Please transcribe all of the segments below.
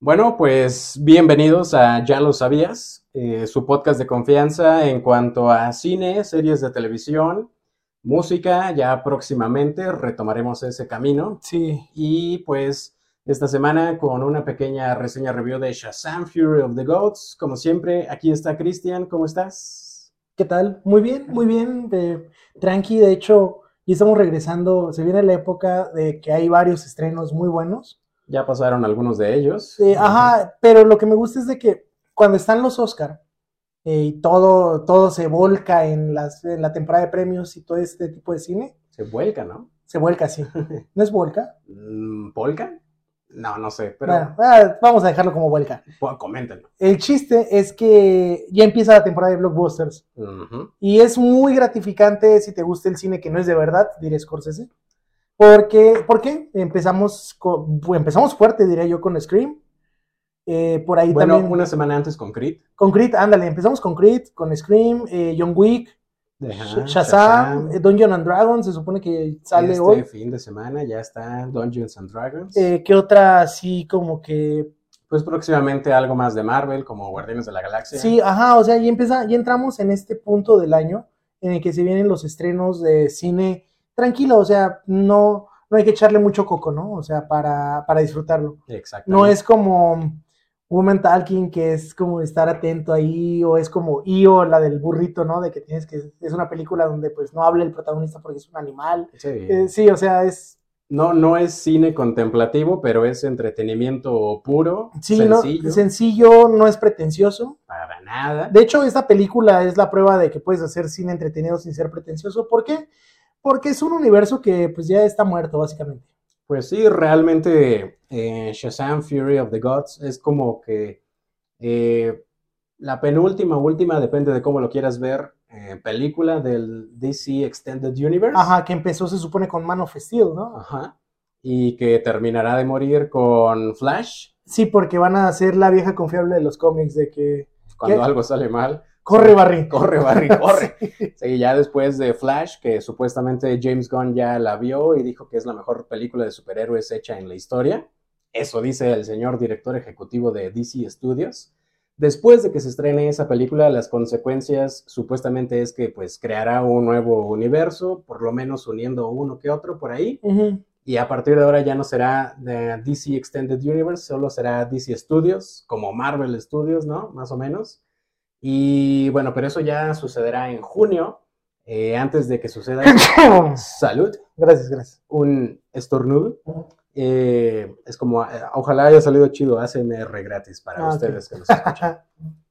Bueno, pues bienvenidos a Ya lo sabías, eh, su podcast de confianza en cuanto a cine, series de televisión, música. Ya próximamente retomaremos ese camino. Sí. Y pues esta semana con una pequeña reseña review de Shazam Fury of the Gods. Como siempre, aquí está Cristian, ¿cómo estás? ¿Qué tal? Muy bien, muy bien. de- tranqui, de hecho, ya estamos regresando. Se viene la época de que hay varios estrenos muy buenos. Ya pasaron algunos de ellos. Eh, ajá, pero lo que me gusta es de que cuando están los Oscar eh, y todo, todo se volca en, las, en la temporada de premios y todo este tipo de cine, Se vuelca, ¿no? se vuelca así. ¿No es volca? Mm, ¿Polka? No, no sé, pero Bueno, ah, vamos a dejarlo como vuelca. pues, coméntenlo. El chiste es que ya empieza la temporada de blockbusters. Y es muy gratificante si te gusta el cine que no es de verdad, diré Scorsese. Porque, ¿Por qué? Empezamos, con- empezamos fuerte, diría yo, con Scream. Eh, por ahí Bueno, también. una semana antes con Creed. Con Creed, ándale, empezamos con Creed, con Scream, eh, John Wick, Ajá, Sh- Shazam, eh, and Dragons, se supone que sale este hoy. fin de semana ya está Dungeons and Dragons. Eh, ¿Qué otra así como que... pues próximamente algo más de Marvel, como Guardianes de la Galaxia. Sí, ajá, o sea, ya, empieza, ya entramos en este punto del año en el que se vienen los estrenos de cine tranquilo, o sea, no, no hay que echarle mucho coco, ¿no? O sea, para, para disfrutarlo. Exactamente. No es como Woman Talking, que es como estar atento ahí, o es como Io, la del burrito, ¿no? De que tienes que, es una película donde pues no habla el protagonista porque es un animal. Sí. Eh, sí, o sea, es, No, no es cine contemplativo, pero es entretenimiento puro, sí, sencillo, no, sencillo, no es pretencioso. para nada. De hecho, esta película es la prueba de que puedes hacer cine entretenido sin ser pretencioso. ¿Por qué? Porque es un universo que pues ya está muerto, básicamente. Pues sí, realmente eh, Shazam Fury of the Gods es como que eh, la penúltima, última, depende de cómo lo quieras ver, eh, película del DC Extended Universe. Ajá, que empezó se supone con Man of Steel, ¿no? Ajá. Y que terminará de morir con Flash Sí, porque van a ser la vieja confiable de los cómics de que cuando ¿Qué? algo sale mal. corre Barry. Corre, Barry, corre. Sí, ya después de Flash, que supuestamente James Gunn ya la vio y dijo que es la mejor película de superhéroes hecha en la historia. Eso dice el señor director ejecutivo de DC Studios. Después de que se estrene esa película, las consecuencias supuestamente es que pues creará un nuevo universo, por lo menos uniendo uno que otro por ahí. Y a partir de ahora ya no será de DC Extended Universe, solo será DC Studios, como Marvel Studios, ¿no? Más o menos. Y bueno, pero eso ya sucederá en junio, eh, antes de que suceda salud, gracias, gracias. un estornudo. Eh, es como, eh, ojalá haya salido chido ASMR gratis para Ah, ustedes que nos escuchan.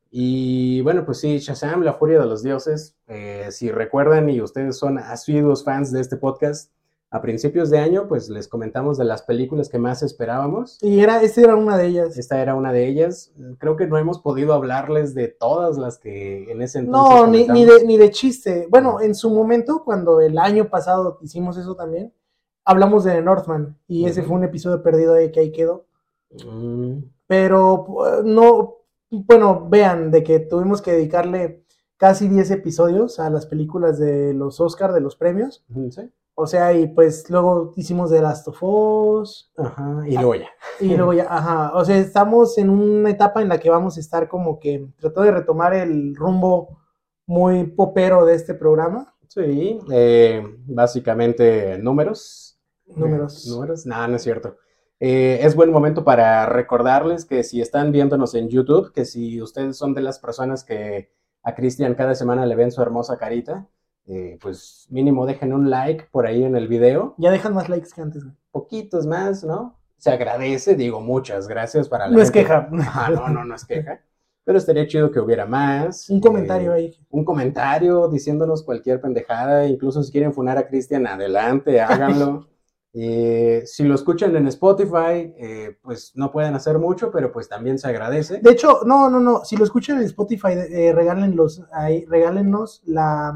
Y bueno, pues sí, Shazam, la furia de los dioses. eh, si recuerdan y ustedes son asiduos fans de este podcast, a principios de año, pues les comentamos de las películas que más esperábamos. Y era, esta era una de ellas. Esta era una de ellas. Creo que no hemos podido hablarles de todas las que en ese entonces. No, ni, ni, de, ni de chiste. Bueno, en su momento, cuando el año pasado hicimos eso también, hablamos de Northman. Y ese fue un episodio perdido de que ahí quedó. Mm, Pero pu- no, bueno, vean, de que tuvimos que dedicarle casi 10 episodios a las películas de los Oscar, de los premios. sí. O sea, y pues luego hicimos The Last of Us. Ajá, y luego ya. Y luego ya, ajá. O sea, estamos en una etapa en la que vamos a estar como que tratando de retomar el rumbo muy popero de este programa. Sí, eh, básicamente números. Números. Números, no, no es cierto. Eh, es buen momento para recordarles que si están viéndonos en YouTube, que si ustedes son de las personas que a Cristian cada semana le ven su hermosa carita, eh, pues mínimo dejen un like por ahí en el video, Ya dejan más likes que antes. güey. poquitos más, ¿no? Se agradece, digo muchas gracias para la No es queja. Ajá, no, no, no es queja. Pero estaría chido que hubiera más. Un comentario eh, ahí. un comentario diciéndonos cualquier pendejada, incluso si quieren funar a Cristian, adelante, háganlo. Eh, si lo escuchan en Spotify, eh, pues no pueden hacer mucho, pero pues también se agradece. De hecho, no, no, no. Si lo escuchan en Spotify, eh, regálenlos ahí, regálenos la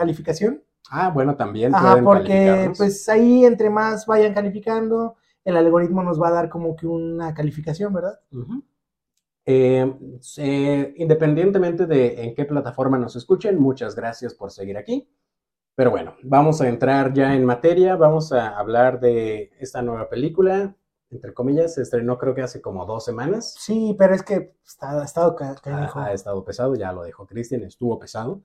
calificación. Ah, bueno, también Ajá, porque pues ahí entre más vayan calificando, el algoritmo nos va a dar como que una calificación, ¿verdad? Eh, eh, independientemente de en qué plataforma nos escuchen, muchas gracias por seguir aquí. Pero bueno, vamos a entrar ya en materia, vamos a hablar de esta nueva película, entre comillas, se estrenó creo que hace como dos semanas. Sí, pero es que está, ha estado Ha, ha estado pesado, ya lo dijo Cristian, estuvo pesado.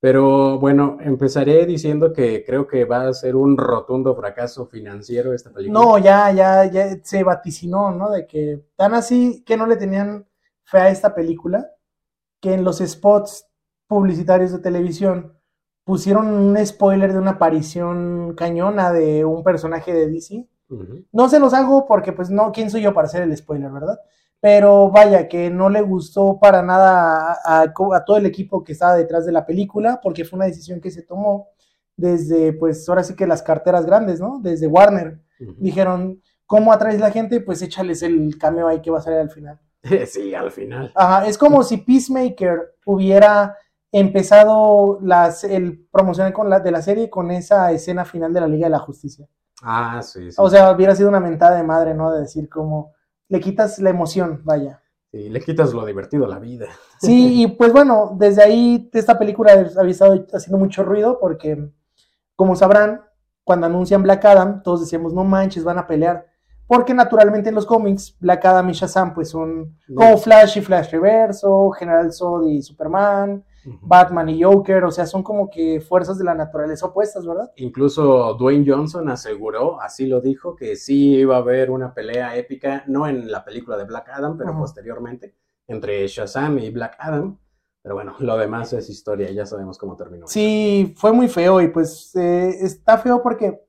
Pero bueno, empezaré diciendo que creo que va a ser un rotundo fracaso financiero esta película. No, ya, ya, ya se vaticinó, ¿no? De que tan así que no le tenían fe a esta película, que en los spots publicitarios de televisión pusieron un spoiler de una aparición cañona de un personaje de DC. No se los hago porque, pues, no, ¿quién soy yo para hacer el spoiler, verdad? Pero vaya, que no le gustó para nada a, a- a todo el equipo que estaba detrás de la película, porque fue una decisión que se tomó desde, pues, ahora sí que las carteras grandes, ¿no? Desde Warner. Dijeron, ¿cómo atraes la gente? Pues échales el cameo ahí que va a salir al final. Sí, al final. Ajá, es como si Peacemaker hubiera empezado las, el promocional con la, de la serie con esa escena final de la Liga de la Justicia. Ah, sí, sí. O sea, hubiera sido una mentada de madre, ¿no? De decir como, le quitas la emoción, vaya. Sí, le quitas lo divertido a la vida. Sí, y pues bueno, desde ahí esta película había estado haciendo mucho ruido porque, como sabrán, cuando anuncian Black Adam, todos decíamos, no manches, van a pelear. Porque naturalmente en los cómics, Black Adam y Shazam pues son como Flash y Flash Reverso, General Zod y Superman, Batman y Joker, o sea, son como que fuerzas de la naturaleza opuestas, ¿verdad? Incluso Dwayne Johnson aseguró, así lo dijo, que sí iba a haber una pelea épica, no en la película de Black Adam, pero posteriormente, entre Shazam y Black Adam. Pero bueno, lo demás es historia, ya sabemos cómo terminó. Sí, fue muy feo y pues eh, está feo porque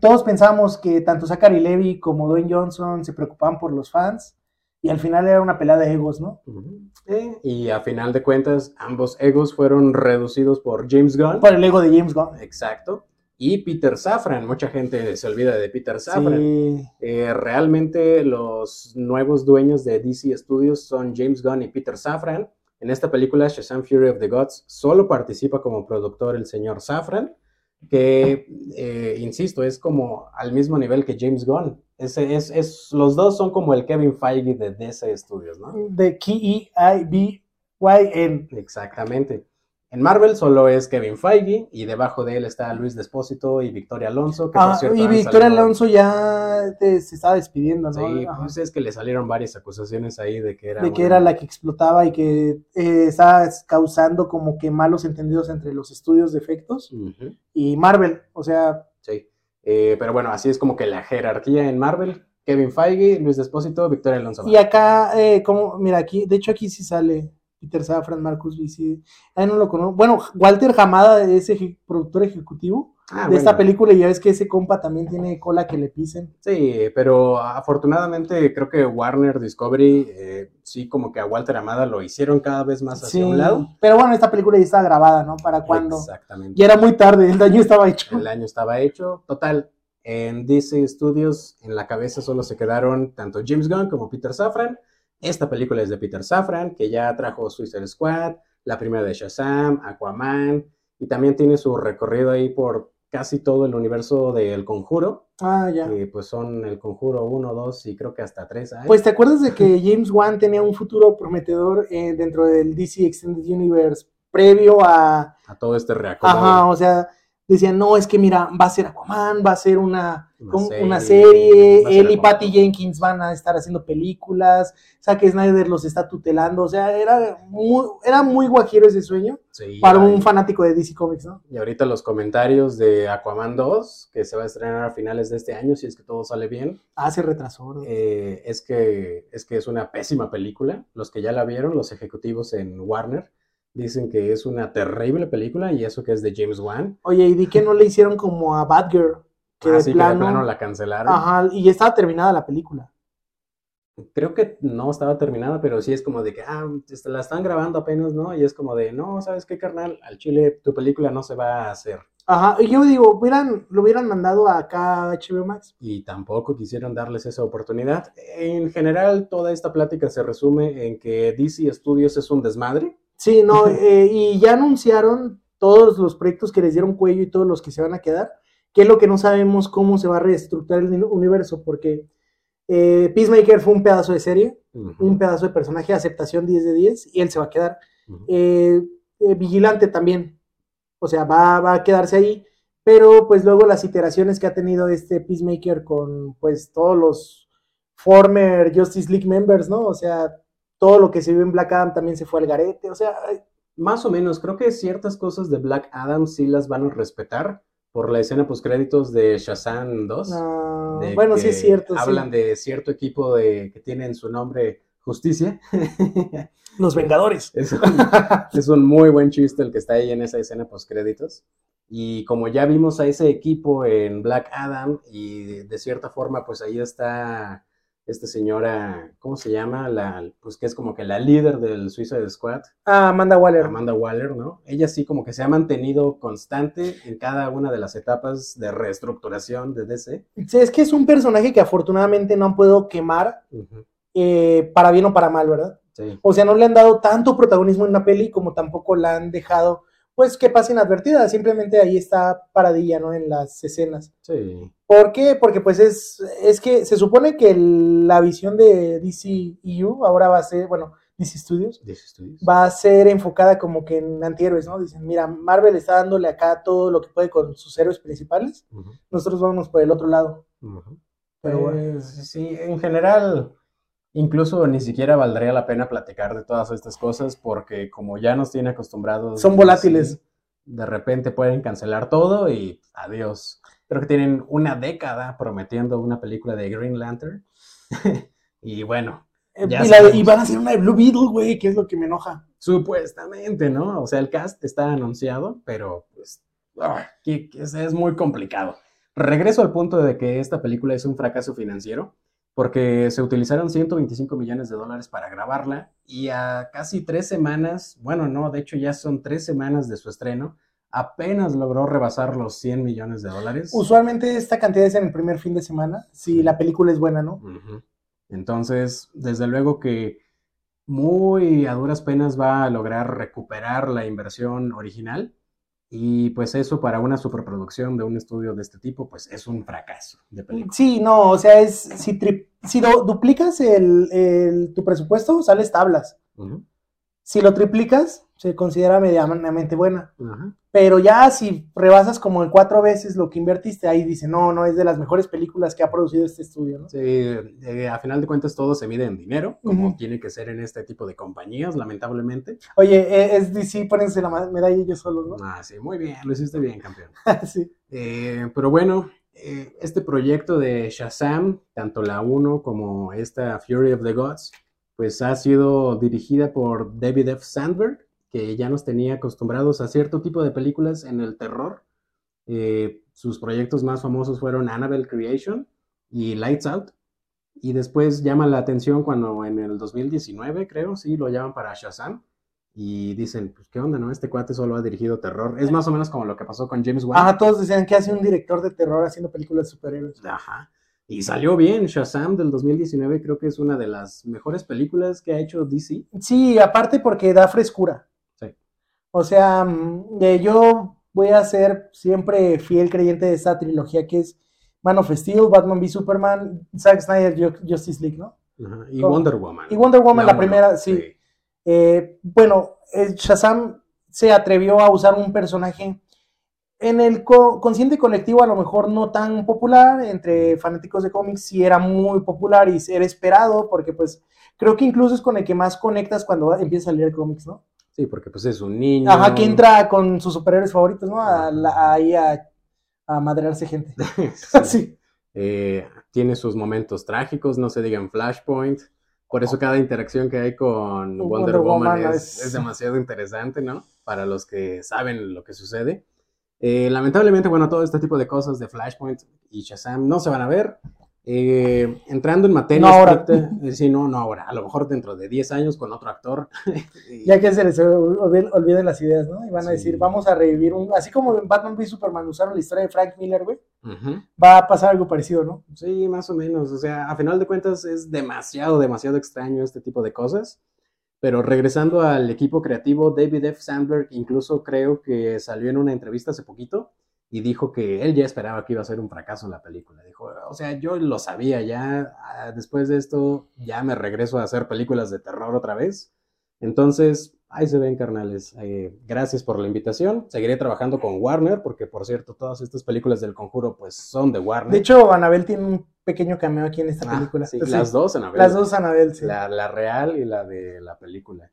todos pensábamos que tanto Zachary Levy como Dwayne Johnson se preocupaban por los fans y al final era una pelea de egos, ¿no? Eh, y a final de cuentas, ambos egos fueron reducidos por James Gunn. Por el ego de James Gunn. Exacto. Y Peter Safran, mucha gente se olvida de Peter Safran. Sí, Eh, realmente los nuevos dueños de DC Studios son James Gunn y Peter Safran. En esta película, Shazam Fury of the Gods, solo participa como productor el señor Safran, que, eh, insisto, es como al mismo nivel que James Gunn. Ese es, es- los dos son como el Kevin Feige de DC Studios, ¿no? de K-E-I-B-Y-N. Exactamente. En Marvel solo es Kevin Feige y debajo de él está Luis Despósito y Victoria Alonso. Que por Ah, cierto y Victoria salido- Alonso ya te- se estaba despidiendo, ¿no? Sí, Ajá. pues es que le salieron varias acusaciones ahí de que era. de que era la que explotaba y que eh, estaba causando como que malos entendidos entre los estudios de efectos y Marvel, o sea, sí. Eh, pero bueno, así es como que la jerarquía en Marvel. Kevin Feige, Luis Despósito, Victoria Alonso. y acá, eh, como, mira, aquí, de hecho aquí sí sale Peter Safran, Marcus Vici, ahí no lo conozco, bueno, Walter Hamada es productor ejecutivo Ah, de esta película y ya ves que ese compa también tiene cola que le pisen. Sí, pero afortunadamente creo que Warner Discovery eh, sí como que a Walter Amada lo hicieron cada vez más hacia Sí, un lado. pero bueno, esta película ya estaba grabada, ¿no? ¿Para cuando Exactamente. Ya era muy tarde, el daño estaba hecho. El año estaba hecho. Total, en DC Studios en la cabeza solo se quedaron tanto James Gunn como Peter Safran. Esta película es de Peter Safran, que ya trajo Suicide Squad, la primera de Shazam, Aquaman, y también tiene su recorrido ahí por casi todo el universo del Conjuro, Ah, ya. que pues son el Conjuro 1, 2 y creo que hasta 3 hay. Pues te acuerdas de que James Wan tenía un futuro prometedor eh, dentro del DC Extended Universe previo a... a todo este reacomodo. Ajá, o sea, decían, no, es que mira, va a ser Aquaman, va a ser una, Una serie, una él y. Patty Jenkins van a estar haciendo películas, Zack Snyder los está tutelando, o sea, era muy, era muy guajiro ese sueño Sí, para un fanático de DC Comics, ¿no? Y ahorita los comentarios de Aquaman 2, que se va a estrenar a finales de este año, si es que todo sale bien, Ah, se retrasó. ¿no? eh, es, que, es que es una pésima película. Los que ya la vieron, los ejecutivos en Warner, dicen que es una terrible película y eso que es de James Wan. Oye, y di que no le hicieron como a Batgirl, que de Así plano... que de plano la cancelaron. Ajá, y ya estaba terminada la película. Creo que no estaba terminada, pero sí es como de que, ah, este, la están grabando apenas, ¿no? Y es como de, no, ¿sabes qué, carnal? Al chile tu película no se va a hacer. Ajá, y yo digo, hubieran, lo hubieran mandado acá a HBO Max. y tampoco quisieron darles esa oportunidad. En general, toda esta plática se resume en que DC Studios es un desmadre. Sí, no, eh, y ya anunciaron todos los proyectos que les dieron cuello y todos los que se van a quedar, que es lo que no sabemos cómo se va a reestructurar el universo, porque eh, Peacemaker fue un pedazo de serie, un pedazo de personaje, aceptación 10 de 10, y él se va a quedar. Eh, eh, Vigilante también, o sea, va, va a quedarse ahí, pero pues luego las iteraciones que ha tenido este Peacemaker con pues todos los former Justice League members, ¿no? O sea, todo lo que se vio en Black Adam también se fue al garete, o sea, ay, Más o menos, creo que ciertas cosas de Black Adam sí las van a respetar por la escena postcréditos de Shazam 2. no, de bueno, sí es cierto. sí. Hablan de cierto equipo de, que tiene en su nombre Justicia. Los Vengadores. Es un, es un muy buen chiste el que está ahí en esa escena postcréditos. Y como ya vimos a ese equipo en Black Adam, y de, de cierta forma, pues ahí está esta señora, ¿cómo se llama? La, pues que es como que la líder del Suicide Squad, Ah, Amanda Waller. Amanda Waller, ¿no? Ella sí como que se ha mantenido constante en cada una de las etapas de reestructuración de DC. Sí, es que es un personaje que afortunadamente no han podido quemar eh, para bien o para mal, ¿verdad? Sí. O sea, no le han dado tanto protagonismo en una peli como tampoco la han dejado, pues, que pase inadvertida. Simplemente ahí está paradilla, ¿no? En las escenas. Sí. ¿Por qué? Porque, pues, es, es que se supone que el- la visión de DC EU ahora va a ser, bueno, DC Studios, DC Studios. va a ser enfocada como que en antihéroes, ¿no? Dicen, mira, Marvel está dándole acá todo lo que puede con sus héroes principales, nosotros vamos por el otro lado. Pero bueno. Pues, sí, en general, incluso ni siquiera valdría la pena platicar de todas estas cosas porque como ya nos tiene acostumbrados. Son volátiles. de repente pueden cancelar todo y adiós. Creo que tienen una década prometiendo una película de Green Lantern. y bueno, Eh, Ya y, la van a hacer una de Blue Beetle, güey, que es lo que me enoja. supuestamente, ¿no? O sea, el cast está anunciado, pero pues ah, que- que es, es muy complicado. Regreso al punto de que esta película es un fracaso financiero, porque se utilizaron 125 millones de dólares para grabarla y a casi tres semanas, bueno, no, de hecho ya son tres semanas de su estreno, apenas logró rebasar los 100 millones de dólares. Usualmente esta cantidad es en el primer fin de semana, si la película es buena, ¿no? Entonces, desde luego que muy a duras penas va a lograr recuperar la inversión original y pues eso para una superproducción de un estudio de este tipo, pues es un fracaso de película. Sí, no, o sea, es si, si do- duplicas el, el- tu presupuesto, sales tablas. Si lo triplicas, se considera medianamente buena. Pero ya si rebasas como en cuatro veces lo que invertiste, ahí dice, no, no, es de las mejores películas que ha producido este estudio, ¿no? Sí, eh, a final de cuentas todo se mide en dinero, como tiene que ser en este tipo de compañías, lamentablemente. Oye, eh, es DC, pónense la medalla ellos solos, ¿no? Ah, sí, muy bien, lo hiciste bien, campeón. sí. Eh, pero bueno, eh, este proyecto de Shazam, tanto la 1 como esta Fury of the Gods, pues ha sido dirigida por David F. Sandberg, que ya nos tenía acostumbrados a cierto tipo de películas en el terror. Eh, sus proyectos más famosos fueron Annabelle Creation y Lights Out. Y después llama la atención cuando en el 2019, creo, sí, lo llaman para Shazam. Y dicen, pues, ¿qué onda, no? Este cuate solo ha dirigido terror. Es más o menos como lo que pasó con James Wan. Ajá, todos decían que hace un director de terror haciendo películas de superhéroes. Ajá. Y salió bien. Shazam del 2019 creo que es una de las mejores películas que ha hecho DC. Sí, aparte porque da frescura. Sí. O sea, mm, eh, yo voy a ser siempre fiel creyente de esta trilogía que es Man of Steel, Batman v Superman, Zack Snyder, Ju- Justice League, ¿no? Y. Wonder Woman. Y Wonder Woman, la, primera, sí. Eh, bueno, eh, Shazam se atrevió a usar un personaje en el co- consciente colectivo, a lo mejor no tan popular, entre fanáticos de cómics sí era muy popular y era esperado, porque pues creo que incluso es con el que más conectas cuando empiezas a leer cómics, ¿no? Sí, porque pues es un niño. Ajá, que entra con sus superhéroes favoritos, ¿no? A ahí a, a madrearse gente. Sí. sí. Eh, tiene sus momentos trágicos, no se digan Flashpoint. Por eso cada interacción que hay con Wonder, Wonder Woman, Woman es, es- es demasiado interesante, ¿no? Para los que saben lo que sucede. Eh, lamentablemente, bueno, todo este tipo de cosas de Flashpoint y Shazam no se van a ver. Eh, entrando en materia No ahora. eh, sí, no, no ahora, a lo mejor dentro de 10 años con otro actor. Y- Ya que se les olviden, las ideas, ¿no? Y van a Sí. decir, vamos a revivir un. Así como en Batman v Superman usaron la historia de Frank Miller, güey. Va a pasar algo parecido, ¿no? Sí, más o menos. O sea, a final de cuentas es demasiado, demasiado extraño este tipo de cosas. Pero regresando al equipo creativo, David F. Sandberg incluso creo que salió en una entrevista hace poquito y dijo que él ya esperaba que iba a ser un fracaso la película. Dijo, o sea, yo lo sabía ya, ah, después de esto ya me regreso a hacer películas de terror otra vez. Entonces, ahí se ven, carnales. Eh, gracias por la invitación. Seguiré trabajando con Warner, porque por cierto, todas estas películas del conjuro pues son de Warner. De hecho, Anabel tiene un pequeño cameo aquí en esta Ah, película. sí, Sí, las dos, Anabel. Las dos Anabel, sí. La, la real y la de la película.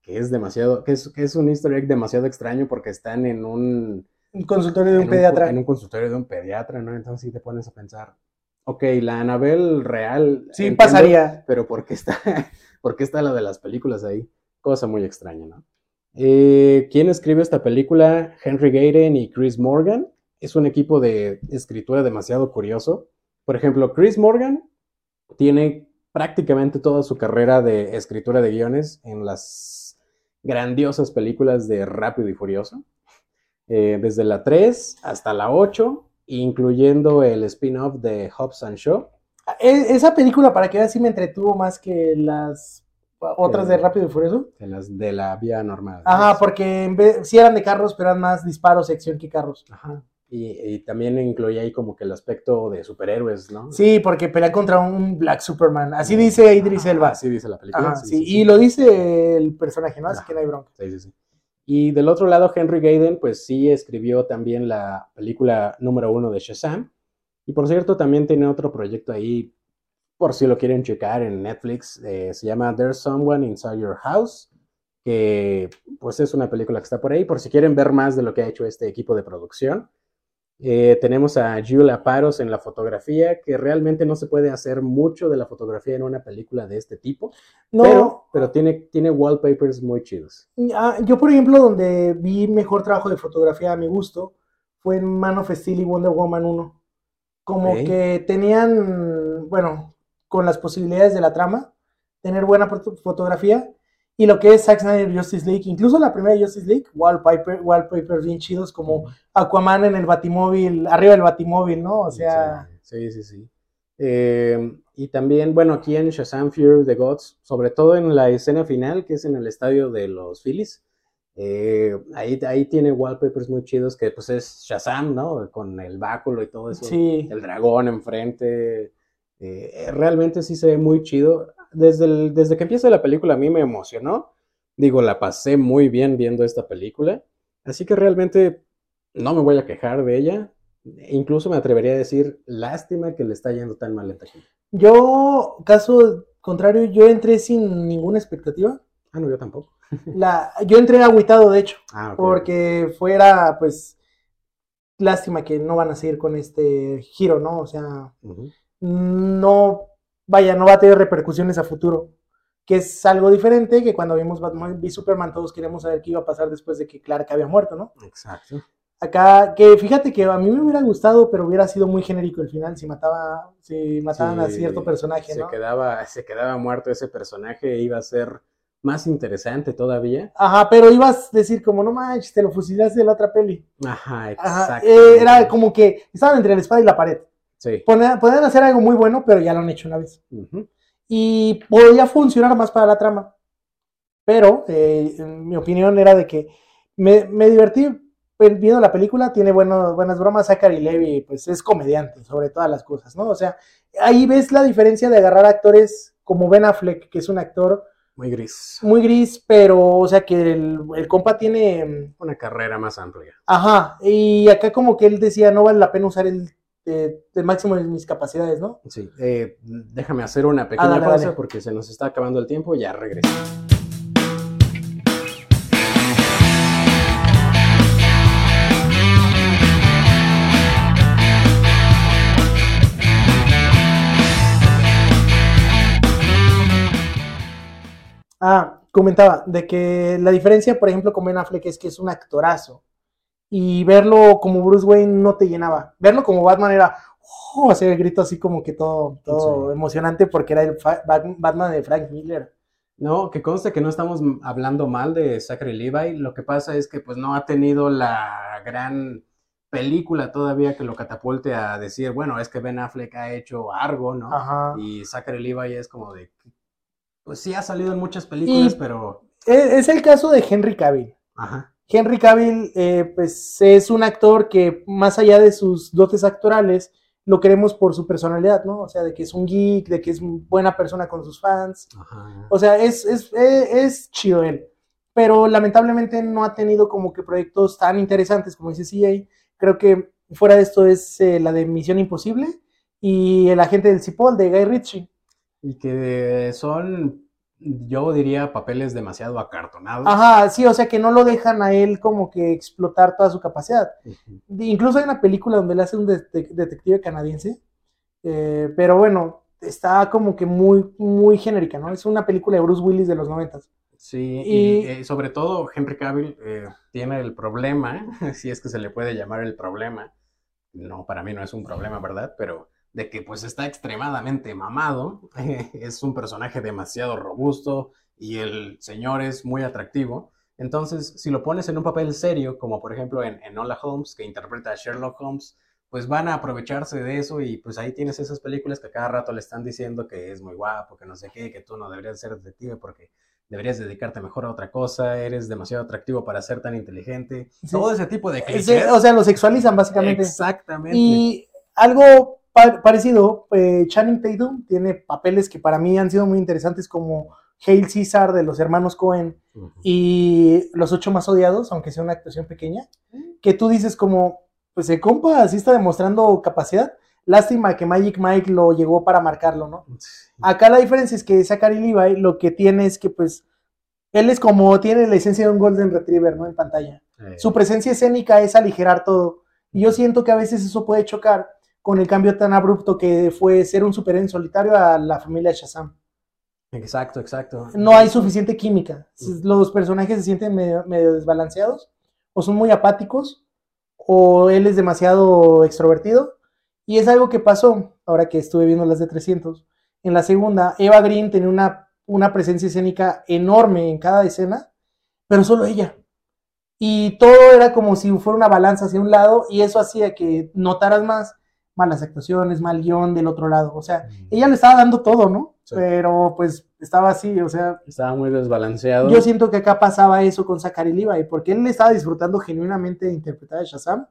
Que es demasiado, que es, que es un easter egg demasiado extraño porque están en un, Un consultorio de un en pediatra. en un consultorio de un pediatra, ¿no? Entonces sí te pones a pensar, ok, la Anabel real. sí, entiendo, pasaría. Pero ¿por qué está, por qué está la de las películas ahí? Cosa muy extraña, ¿no? Eh, ¿Quién escribe esta película? Henry Gayden y Chris Morgan. Es un equipo de escritura demasiado curioso. Por ejemplo, Chris Morgan tiene prácticamente toda su carrera de escritura de guiones en las grandiosas películas de Rápido y Furioso. Eh, desde la 3 hasta la 8, incluyendo el spin-off de Hobbs and Shaw. E- Esa película, para que veas, sí me entretuvo más que las otras de Rápido y Furioso. de, las, de la vía normal. Ajá, porque en vez, sí eran de carros, pero eran más disparos y acción que carros. Ajá. Y, y también incluye ahí como que el aspecto de superhéroes, ¿no? Sí, porque pelean contra un Black Superman. Así dice Idris Elba. Así dice la película. Ajá, sí, sí, sí, sí. Y lo dice el personaje, ¿no? Así Ajá. que no hay bronca. Sí, sí, sí. Y del otro lado, Henry Gayden, pues sí escribió también la película número uno de Shazam. Y por cierto, también tiene otro proyecto ahí, por si lo quieren checar en Netflix, eh, se llama There's Someone Inside Your House, que pues es una película que está por ahí, por si quieren ver más de lo que ha hecho este equipo de producción. Eh, tenemos a Julia Paros en la fotografía, que realmente no se puede hacer mucho de la fotografía en una película de este tipo, No, pero, pero tiene, tiene wallpapers muy chidos. ah, yo por ejemplo, donde vi mejor trabajo de fotografía a mi gusto, fue en Man of Steel y Wonder Woman 1. Como que tenían, bueno, con las posibilidades de la trama, tener buena foto- fotografía. Y lo que es Zack Snyder Justice League, incluso la primera Justice League, wallpaper, wallpapers bien chidos, como Aquaman en el Batimóvil, arriba del Batimóvil, ¿no? O sea, Sí, sí, sí. Eh, y también, bueno, aquí en Shazam Fear of the Gods, sobre todo en la escena final, que es en el estadio de los Phillies, eh, ahí, ahí tiene wallpapers muy chidos, que pues es Shazam, ¿no? Con el báculo y todo eso. sí. El dragón enfrente. Eh, realmente sí se ve muy chido. Desde, el- desde que empieza la película a mí me emocionó. Digo, la pasé muy bien viendo esta película. Así que realmente no me voy a quejar de ella. Incluso me atrevería a decir, lástima que le está yendo tan mal en taquilla. Yo, caso contrario, yo entré sin ninguna expectativa. Ah, no, yo tampoco. La, yo entré agüitado, de hecho, Ah, ok. porque fuera, pues, lástima que no van a seguir con este giro, ¿no? O sea. No, vaya, no va a tener repercusiones a futuro, que es algo diferente que cuando vimos Batman v Superman todos queremos saber qué iba a pasar después de que Clark había muerto, ¿no? Exacto. Acá, que fíjate que a mí me hubiera gustado, pero hubiera sido muy genérico el final si mataba, si mataban a cierto personaje, se quedaba, se quedaba muerto ese personaje, iba a ser más interesante todavía. Ajá, pero ibas a decir como, no manches, te lo fusilaste de la otra peli. Ajá, Ajá, exacto. eh, era como que estaban entre la espada y la pared. Sí. Podían hacer algo muy bueno, pero ya lo han hecho una vez. Ujú. Y podía funcionar más para la trama. Pero, eh, mi opinión era de que me, me divertí viendo la película, tiene bueno- buenas bromas, Zachary Levy, pues es comediante sobre todas las cosas, ¿no? O sea, ahí ves la diferencia de agarrar actores como Ben Affleck, que es un actor Muy gris. muy gris, pero, o sea, que el, el compa tiene Una carrera más amplia. Ajá, y acá como que él decía, no vale la pena usar el, eh, el máximo de mis capacidades, ¿no? Sí, eh, déjame hacer una pequeña Ah, dale, pausa dale. porque se nos está acabando el tiempo, ya regreso. Ah, comentaba de que la diferencia, por ejemplo, con Ben Affleck es que es un actorazo. Y verlo como Bruce Wayne no te llenaba. Verlo como Batman era, oh, hacer el grito así como que todo, todo Sí. emocionante porque era el Batman de Frank Miller. No, que conste que no estamos hablando mal de Zachary Levi, lo que pasa es que pues no ha tenido la gran película todavía que lo catapulte a decir, bueno, es que Ben Affleck ha hecho algo, ¿no? Ajá. Y Zachary Levi es como de, pues sí ha salido en muchas películas, Y- pero, E- Es el caso de Henry Cavill. ajá, Henry Cavill, eh, pues es un actor que más allá de sus dotes actorales, lo queremos por su personalidad, ¿no? O sea, de que es un geek, de que es buena persona con sus fans. ajá. O sea, es, es, eh, es chido él. Pero lamentablemente no ha tenido como que proyectos tan interesantes como dice CA. Creo que fuera de esto es eh, la de Misión Imposible y el agente del Cipol de Guy Ritchie. Y que son, yo diría, papeles demasiado acartonados. Ajá, sí, o sea que no lo dejan a él como que explotar toda su capacidad. Incluso hay una película donde le hace un dete- detective canadiense, eh, pero bueno, está como que muy, muy genérica, ¿no? Es una película de Bruce Willis de los noventas. Sí, y, Y- eh, sobre todo Henry Cavill eh, tiene el problema, si es que se le puede llamar el problema, no, para mí no es un problema, ¿verdad? Pero de que pues está extremadamente mamado, es un personaje demasiado robusto y el señor es muy atractivo. Entonces, si lo pones en un papel serio, como por ejemplo en Enola Holmes, que interpreta a Sherlock Holmes, pues van a aprovecharse de eso y pues ahí tienes esas películas que a cada rato le están diciendo que es muy guapo, que no sé qué, que tú no deberías ser detective porque deberías dedicarte mejor a otra cosa, eres demasiado atractivo para ser tan inteligente. Sí. Todo ese tipo de Ese- clichés. o sea, lo sexualizan básicamente. Exactamente. Y algo pa- parecido, eh, Channing Tatum tiene papeles que para mí han sido muy interesantes como Hail Caesar de los hermanos Cohen y Los Ocho Más Odiados, aunque sea una actuación pequeña, que tú dices como, pues el compa sí está demostrando capacidad. Lástima que Magic Mike lo llegó para marcarlo, ¿no? Acá la diferencia es que Zachary Levi lo que tiene es que pues él es como tiene la esencia de un Golden Retriever, ¿no? En pantalla. Eh, Su presencia escénica es aligerar todo. Y yo siento que a veces eso puede chocar con el cambio tan abrupto que fue ser un superhéroe en solitario a la familia Shazam. Exacto, exacto. No hay suficiente química. Los personajes se sienten medio, medio desbalanceados, o son muy apáticos, o él es demasiado extrovertido. Y es algo que pasó ahora que estuve viendo las de 300. En la segunda, Eva Green tenía una, una presencia escénica enorme en cada escena, pero solo ella. Y todo era como si fuera una balanza hacia un lado, y eso hacía que notaras más malas actuaciones, mal guion del otro lado. O sea, ella le estaba dando todo, ¿no? Sí. Pero pues estaba así, o sea, Estaba muy desbalanceado. yo siento que acá pasaba eso con Zachary Levi, porque él estaba disfrutando genuinamente de interpretar a Shazam,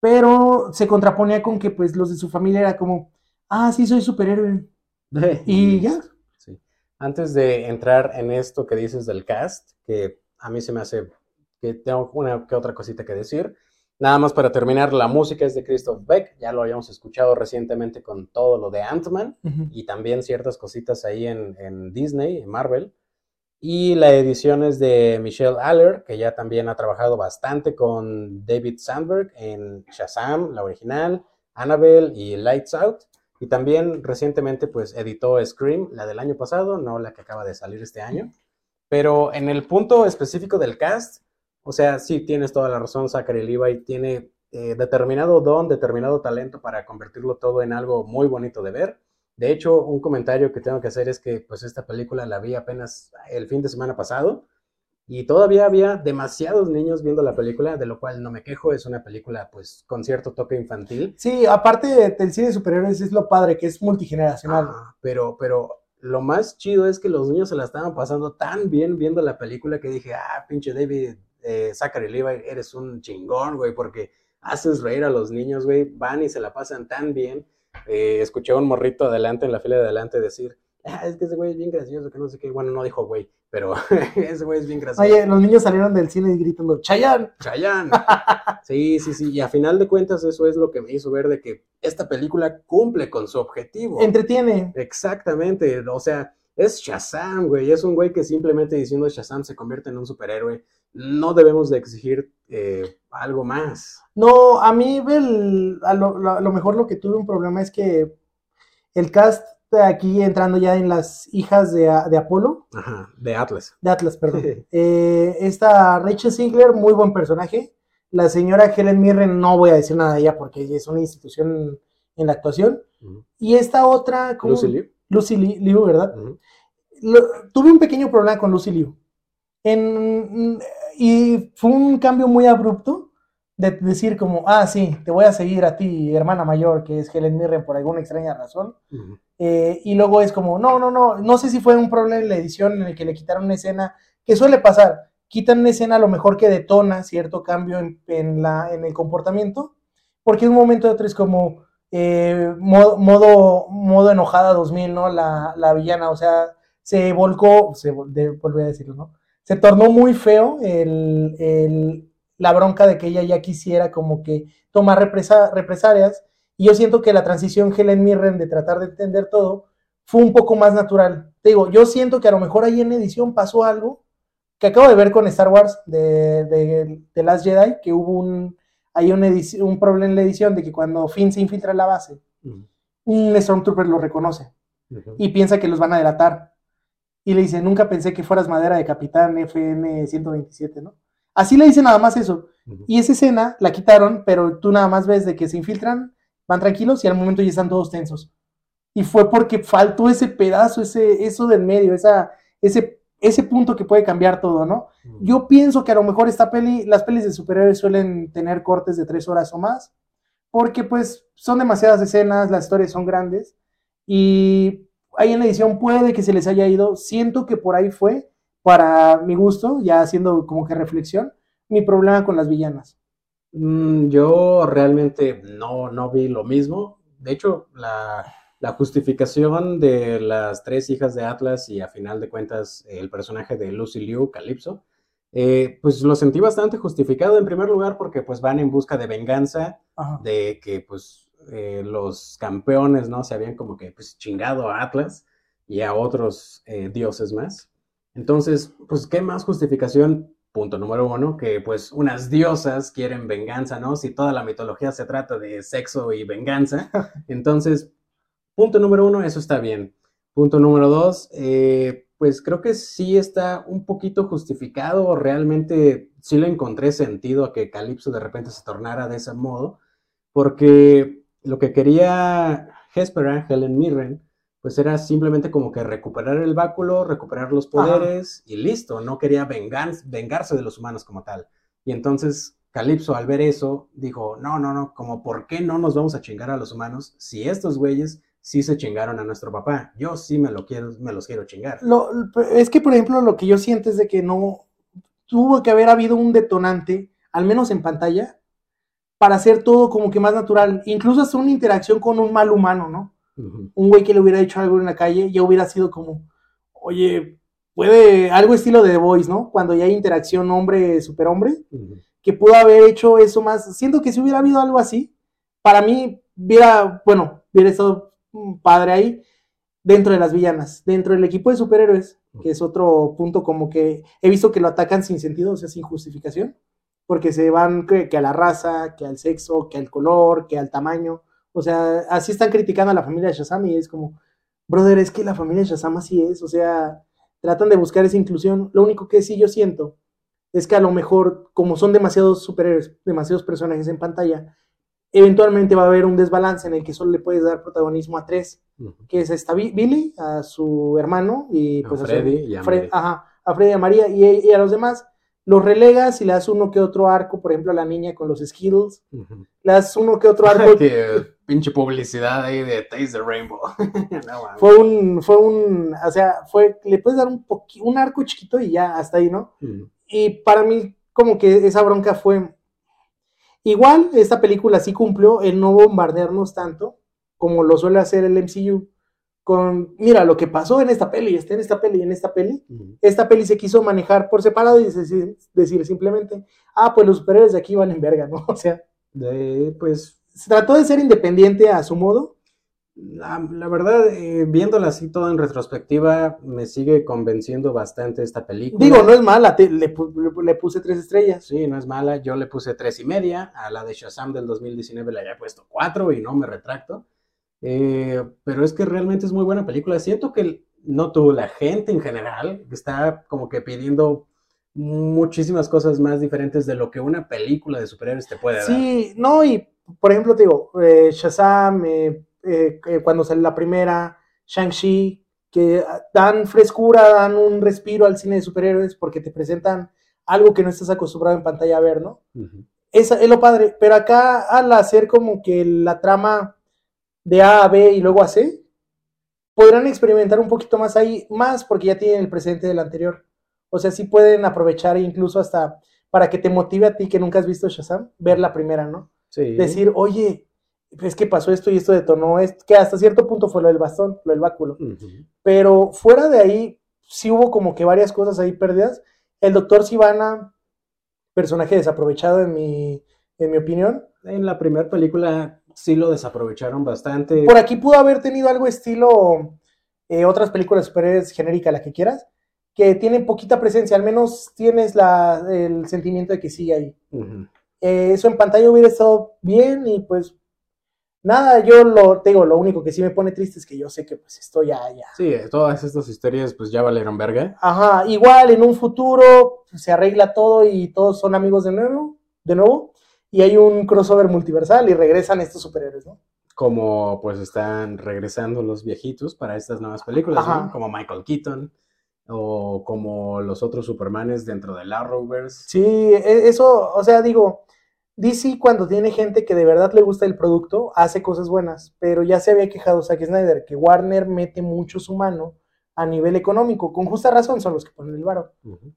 pero se contraponía con que pues los de su familia era como, ah, sí, soy superhéroe, y ya. Sí. Antes de entrar en esto que dices del cast, que a mí se me hace que tengo una que otra cosita que decir. Nada más para terminar, la música es de Christoph Beck, ya lo habíamos escuchado recientemente con todo lo de Ant-Man y también ciertas cositas ahí en, en Disney, en Marvel. Y la edición es de Michelle Aller, que ya también ha trabajado bastante con David Sandberg en Shazam, la original, Annabelle y Lights Out. Y también recientemente pues editó Scream, la del año pasado, no la que acaba de salir este año. Pero en el punto específico del cast, o sea, sí tienes toda la razón, Zachary Levi tiene eh, determinado don, determinado talento para convertirlo todo en algo muy bonito de ver. De hecho, un comentario que tengo que hacer es que pues esta película la vi apenas el fin de semana pasado y todavía había demasiados niños viendo la película, de lo cual no me quejo, es una película pues con cierto toque infantil. Sí, aparte del cine de superhéroes es lo padre, que es multigeneracional. Ah, pero, pero lo más chido es que los niños se la estaban pasando tan bien viendo la película que dije, ah, pinche David, eh, Zachary Levi, eres un chingón, güey, porque haces reír a los niños, güey, van y se la pasan tan bien. Eh, escuché a un morrito adelante, en la fila de adelante, decir, ah, es que ese güey es bien gracioso, que no sé qué, bueno, no dijo güey, pero ese güey es bien gracioso. Oye, los niños salieron del cine gritando, Chayanne. Chayanne. Sí, sí, sí, y a final de cuentas eso es lo que me hizo ver de que esta película cumple con su objetivo. Entretiene. Exactamente, o sea, es Shazam, güey, es un güey que simplemente diciendo Shazam se convierte en un superhéroe. No debemos de exigir eh, algo más. No, a mí el- a lo, lo- a lo mejor lo que tuve un problema es que el cast aquí entrando ya en las hijas de, de Apolo, Ajá, de Atlas. de Atlas, perdón. Eh, esta Rachel Ziegler, muy buen personaje. La señora Helen Mirren, no voy a decir nada de ella porque es una institución en la actuación. Y esta otra, ¿cómo? Lucy Liu. Lucy Li- Liu, ¿verdad? Lo- tuve un pequeño problema con Lucy Liu. En- y fue un cambio muy abrupto de decir como, ah, sí, te voy a seguir a ti, hermana mayor, que es Helen Mirren por alguna extraña razón. Eh, y luego es como, no, no, no, no sé si fue un problema en la edición en el que le quitaron una escena, que suele pasar, quitan una escena a lo mejor que detona cierto cambio en, en la, en el comportamiento, porque de un momento a otro es como eh, modo, modo, modo enojada 2000, ¿no? La, la villana, o sea, se volcó, se vol- de- volví a decirlo, ¿no? Se tornó muy feo el, el- la bronca de que ella ya quisiera como que tomar represa- represalias Y yo siento que la transición Helen Mirren de tratar de entender todo fue un poco más natural. Te digo, yo siento que a lo mejor ahí en edición pasó algo que acabo de ver con Star Wars de, de, de Last Jedi, que hubo un, hay un, un problema en la edición de que cuando Finn se infiltra en la base, un Stormtrooper lo reconoce y piensa que los van a delatar. Y le dice, nunca pensé que fueras madera de capitán FN 127, ¿no? Así le dice nada más eso. Y esa escena la quitaron, pero tú nada más ves de que se infiltran, van tranquilos y al momento ya están todos tensos. Y fue porque faltó ese pedazo, ese, eso del medio, esa, ese, ese punto que puede cambiar todo, ¿no? Yo pienso que a lo mejor esta peli, las pelis de superhéroes suelen tener cortes de tres horas o más, porque pues son demasiadas escenas, las historias son grandes, y ahí en la edición puede que se les haya ido, siento que por ahí fue, para mi gusto, ya haciendo como que reflexión, mi problema con las villanas. Mm, yo realmente no, no vi lo mismo. De hecho, la, la, justificación de las tres hijas de Atlas y a final de cuentas el personaje de Lucy Liu, Calypso, eh, pues lo sentí bastante justificado en primer lugar porque pues van en busca de venganza, de que pues eh, los campeones, ¿no? Se habían como que pues chingado a Atlas y a otros eh, dioses más. Entonces, pues, ¿qué más justificación? Punto número uno, que pues unas diosas quieren venganza, ¿no? Si toda la mitología se trata de sexo y venganza. Entonces, punto número uno, eso está bien. Punto número dos, eh, pues creo que sí está un poquito justificado, realmente sí le encontré sentido a que Calypso de repente se tornara de ese modo, porque lo que quería Hespera, Helen Mirren, pues era simplemente como que recuperar el báculo, recuperar los poderes y listo, no quería vengarse de los humanos como tal. Y entonces Calypso al ver eso dijo, no, no, no, como por qué no nos vamos a chingar a los humanos si estos güeyes sí se chingaron a nuestro papá, yo sí me, lo quiero, me los quiero chingar. Lo, es que, por ejemplo, lo que yo siento es de que no tuvo que haber habido un detonante, al menos en pantalla, para hacer todo como que más natural, incluso hasta una interacción con un mal humano, ¿no? un güey que le hubiera hecho algo en la calle, ya hubiera sido como, oye, puede, algo estilo de The Voice, ¿no? Cuando ya hay interacción hombre-superhombre, que pudo haber hecho eso más. Siento que si hubiera habido algo así, para mí hubiera, bueno, hubiera estado padre ahí dentro de las villanas, dentro del equipo de superhéroes, que es otro punto como que he visto que lo atacan sin sentido, o sea, sin justificación, porque se van que a la raza, que al sexo, que al color, que al tamaño. O sea, así están criticando a la familia de Shazam y es como, brother, es que la familia de Shazam así es, o sea, tratan de buscar esa inclusión. Lo único que sí yo siento es que a lo mejor, como son demasiados superhéroes, demasiados personajes en pantalla, eventualmente va a haber un desbalance en el que solo le puedes dar protagonismo a tres, que es a Billy, a su hermano y pues a, Freddy, y a, ajá, a Freddy y a María y a los demás los relegas y le das uno que otro arco, por ejemplo, a la niña con los Skittles. Le das uno que otro arco. que pinche publicidad ahí de Taste the Rainbow. fue un, fue un, o sea, fue, le puedes dar un un arco chiquito y ya, hasta ahí, ¿no? Y para mí, como que esa bronca fue. Igual, esta película sí cumplió el no bombardearnos tanto como lo suele hacer el MCU con, mira, lo que pasó en esta peli, está en esta peli, en esta peli. Esta peli se quiso manejar por separado y decir, decir, simplemente, ah, pues los superhéroes de aquí van en verga, ¿no? O sea, pues... Se trató de ser independiente a su modo. La, verdad, eh, viéndola así todo en retrospectiva, me sigue convenciendo bastante esta película. Digo, no es mala, le, le, puse tres estrellas. Sí, no es mala, yo le puse tres y media, a la de Shazam del 2019 le había puesto cuatro y no me retracto. Eh, pero es que realmente es muy buena película. Siento que no tú, la gente en general está como que pidiendo muchísimas cosas más diferentes de lo que una película de superhéroes te puede dar. Sí, no, y por ejemplo, te digo, eh, Shazam, eh, cuando sale la primera, Shang-Chi, que dan frescura, dan un respiro al cine de superhéroes porque te presentan algo que no estás acostumbrado en pantalla a ver, ¿no? Esa es lo padre, pero acá al hacer como que la trama de A a B y luego a C, podrán experimentar un poquito más ahí, más porque ya tienen el presente del anterior. O sea, sí pueden aprovechar incluso hasta para que te motive a ti que nunca has visto Shazam, ver la primera, ¿no? Sí. Decir, oye, es que pasó esto y esto detonó esto, que hasta cierto punto fue lo del bastón, lo del báculo. Pero fuera de ahí, sí hubo como que varias cosas ahí perdidas. El doctor Sivana, personaje desaprovechado en mi, en mi opinión. En la primera película sí lo desaprovecharon bastante. Por aquí pudo haber tenido algo estilo eh, otras películas superhéroes genérica, la que quieras, que tienen poquita presencia, al menos tienes la, el sentimiento de que sigue ahí. Eh, eso en pantalla hubiera estado bien y pues nada, yo lo te digo, lo único que sí me pone triste es que yo sé que pues esto ya, ya. Sí, todas estas historias pues ya valieron verga. Ajá, igual en un futuro se arregla todo y todos son amigos de nuevo, de nuevo, y hay un crossover multiversal y regresan estos superhéroes, ¿no? Como pues están regresando los viejitos para estas nuevas películas, ¿no? Como Michael Keaton o como los otros Supermanes dentro del Arrowverse. Sí, e- eso, o sea, digo, DC cuando tiene gente que de verdad le gusta el producto, hace cosas buenas, pero ya se había quejado Zack Snyder que Warner mete mucho su mano a nivel económico, con justa razón son los que ponen el varo,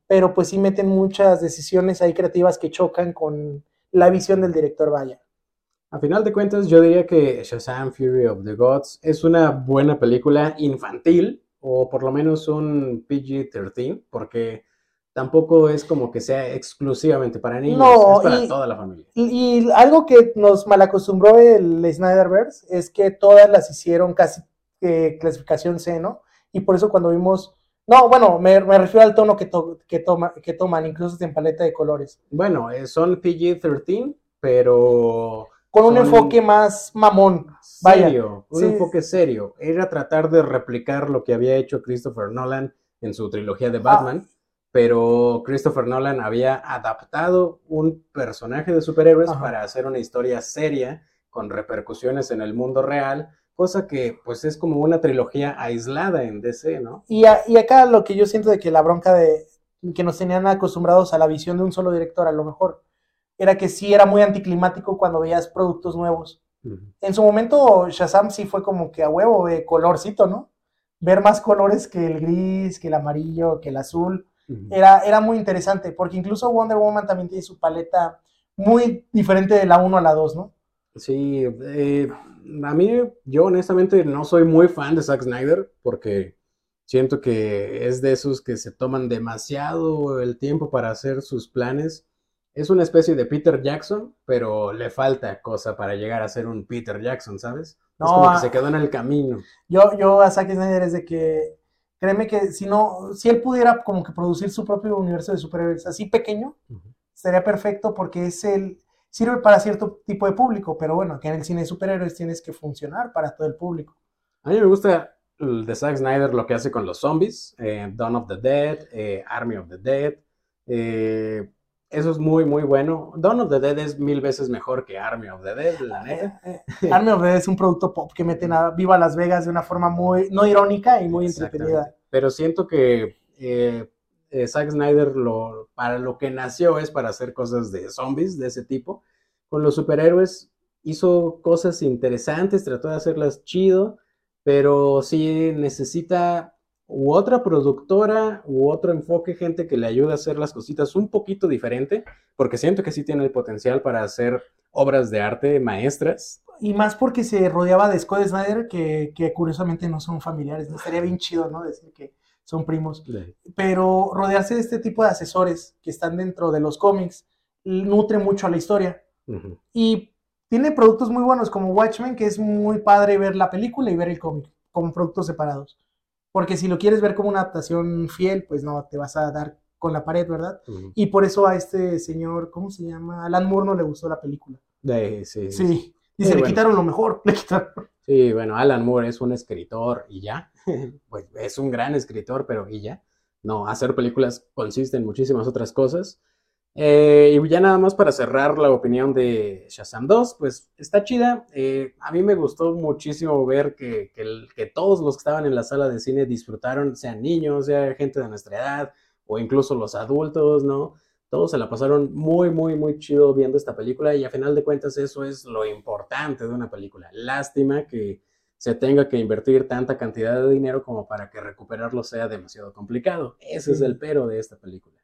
pero pues sí meten muchas decisiones ahí creativas que chocan con la visión del director, vaya. A final de cuentas, yo diría que Shazam Fury of the Gods es una buena película infantil, o por lo menos un PG-13, porque tampoco es como que sea exclusivamente para niños, No, es para y- toda la familia. Y, y algo que nos malacostumbró el Snyderverse es que todas las hicieron casi eh, clasificación C, ¿no? Y por eso cuando vimos, no, bueno, me, me refiero al tono que, to- que, toma, que toman, incluso en paleta de colores, Bueno, eh, son PG-13, pero con un enfoque más mamón. Vaya, serio, un sí. enfoque serio. Era tratar de replicar lo que había hecho Christopher Nolan en su trilogía de Batman, pero Christopher Nolan había adaptado un personaje de superhéroes Ajá. para hacer una historia seria con repercusiones en el mundo real, cosa que pues es como una trilogía aislada en DC, ¿no? Y, a- y acá lo que yo siento de que la bronca de que nos tenían acostumbrados a la visión de un solo director, a lo mejor, era que sí era muy anticlimático cuando veías productos nuevos. En su momento, Shazam sí fue como que a huevo de colorcito, ¿no? Ver más colores que el gris, que el amarillo, que el azul. Era, era muy interesante, porque incluso Wonder Woman también tiene su paleta muy diferente de la 1 a la 2, ¿no? Sí, eh, a mí, yo honestamente no soy muy fan de Zack Snyder porque siento que es de esos que se toman demasiado el tiempo para hacer sus planes. Es una especie de Peter Jackson, pero le falta cosa para llegar a ser un Peter Jackson, ¿sabes? es No, como que a- se quedó en el camino. Yo, yo a Zack Snyder es de que, créeme que si no, si él pudiera como que producir su propio universo de superhéroes así pequeño, sería perfecto porque es el, sirve para cierto tipo de público, pero bueno, que en el cine de superhéroes tienes que funcionar para todo el público. A mí me gusta el de Zack Snyder lo que hace con los zombies, eh, Dawn of the Dead, eh, Army of the Dead. eh, eso es muy, muy bueno. Dawn of the Dead es mil veces mejor que Army of the Dead, la neta. Army of the Dead es un producto pop que meten a Viva Las Vegas de una forma muy, no irónica y muy entretenida. Pero siento que eh, Zack Snyder lo, para lo que nació es para hacer cosas de zombies de ese tipo. Con los superhéroes hizo cosas interesantes, trató de hacerlas chido, pero sí necesita u otra productora u otro enfoque, gente que le ayude a hacer las cositas un poquito diferente, porque siento que sí tiene el potencial para hacer obras de arte maestras. Y más porque se rodeaba de Scott Snyder, que, que curiosamente no son familiares. ¿no? Estaría bien chido, ¿no? Decir que son primos. Pero rodearse de este tipo de asesores que están dentro de los cómics nutre mucho a la historia. Y tiene productos muy buenos como Watchmen, que es muy padre ver la película y ver el cómic como productos separados. Porque si lo quieres ver como una adaptación fiel, pues no, te vas a dar con la pared, ¿verdad? Y por eso a este señor, ¿cómo se llama? Alan Moore no le gustó la película. Sí, Sí. Y se le bueno. quitaron lo mejor. Le quitaron. Sí, bueno, Alan Moore es un escritor y ya. Pues es un gran escritor, pero y ya. No, hacer películas consiste en muchísimas otras cosas. Eh, y ya nada más para cerrar la opinión de Shazam 2, pues está chida. Eh, a mí me gustó muchísimo ver que, que todos los que estaban en la sala de cine disfrutaron, sean niños, sea gente de nuestra edad o incluso los adultos, ¿no? Todos se la pasaron muy, muy, muy chido viendo esta película y a final de cuentas eso es lo importante de una película. Lástima que se tenga que invertir tanta cantidad de dinero como para que recuperarlo sea demasiado complicado. Ese es el pero de esta película.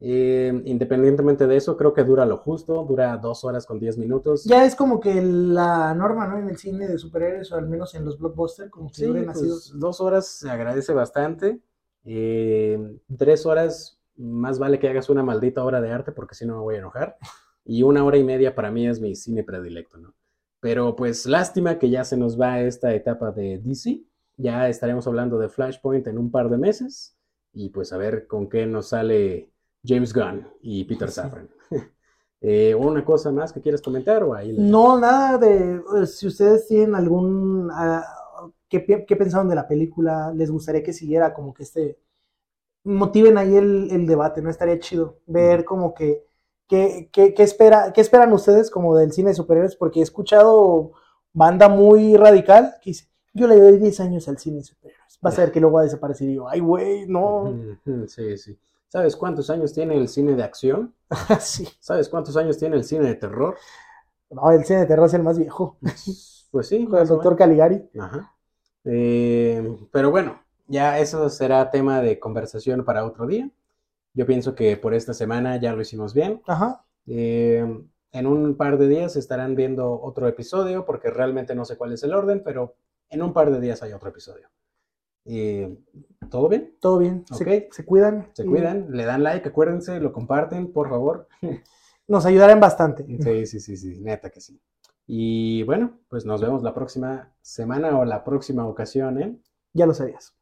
Eh, independientemente de eso, creo que dura lo justo, dura dos horas con diez minutos. Ya es como que la norma, ¿no? En el cine de superhéroes, o al menos en los blockbusters, como que Sí, duren pues, dos- dos horas se agradece bastante. Eh, tres horas, más vale que hagas una maldita obra de arte porque si no me voy a enojar. Y una hora y media para mí es mi cine predilecto, ¿no? Pero pues lástima que ya se nos va esta etapa de DC. Ya estaremos hablando de Flashpoint en un par de meses. Y pues a ver con qué nos sale James Gunn y Peter Safran. Eh, ¿Una cosa más que quieras comentar o ahí? No, nada de. eh, Si ustedes tienen algún. ah, ¿qué, qué pensaron de la película? ¿Les gustaría que siguiera como que este. Motiven ahí el, el debate, ¿no? Estaría chido ver como que. ¿Qué, qué, qué espera, ¿Qué esperan ustedes como del cine de superhéroes? Porque he escuchado banda muy radical que dice: Yo le doy 10 años al cine de superhéroes. Vas a ver que luego va a desaparecer. Y yo, ay, güey, no. Sí, sí. ¿Sabes cuántos años tiene el cine de acción? sí. ¿Sabes cuántos años tiene el cine de terror? No, el cine de terror es el más viejo. Pues sí, Con el doctor Caligari. Ajá. Eh, pero bueno, ya eso será tema de conversación para otro día. Yo pienso que por esta semana ya lo hicimos bien. Ajá. Eh, en un par de días estarán viendo otro episodio, porque realmente no sé cuál es el orden, pero en un par de días hay otro episodio. Eh, ¿Todo bien? Todo bien. Se, Ok. se cuidan. Se y cuidan, le dan like, acuérdense, lo comparten, por favor. Nos ayudarán bastante. Sí, sí, sí, sí, neta que sí. Y bueno, pues nos vemos la próxima semana o la próxima ocasión, ¿eh? Ya lo sabías.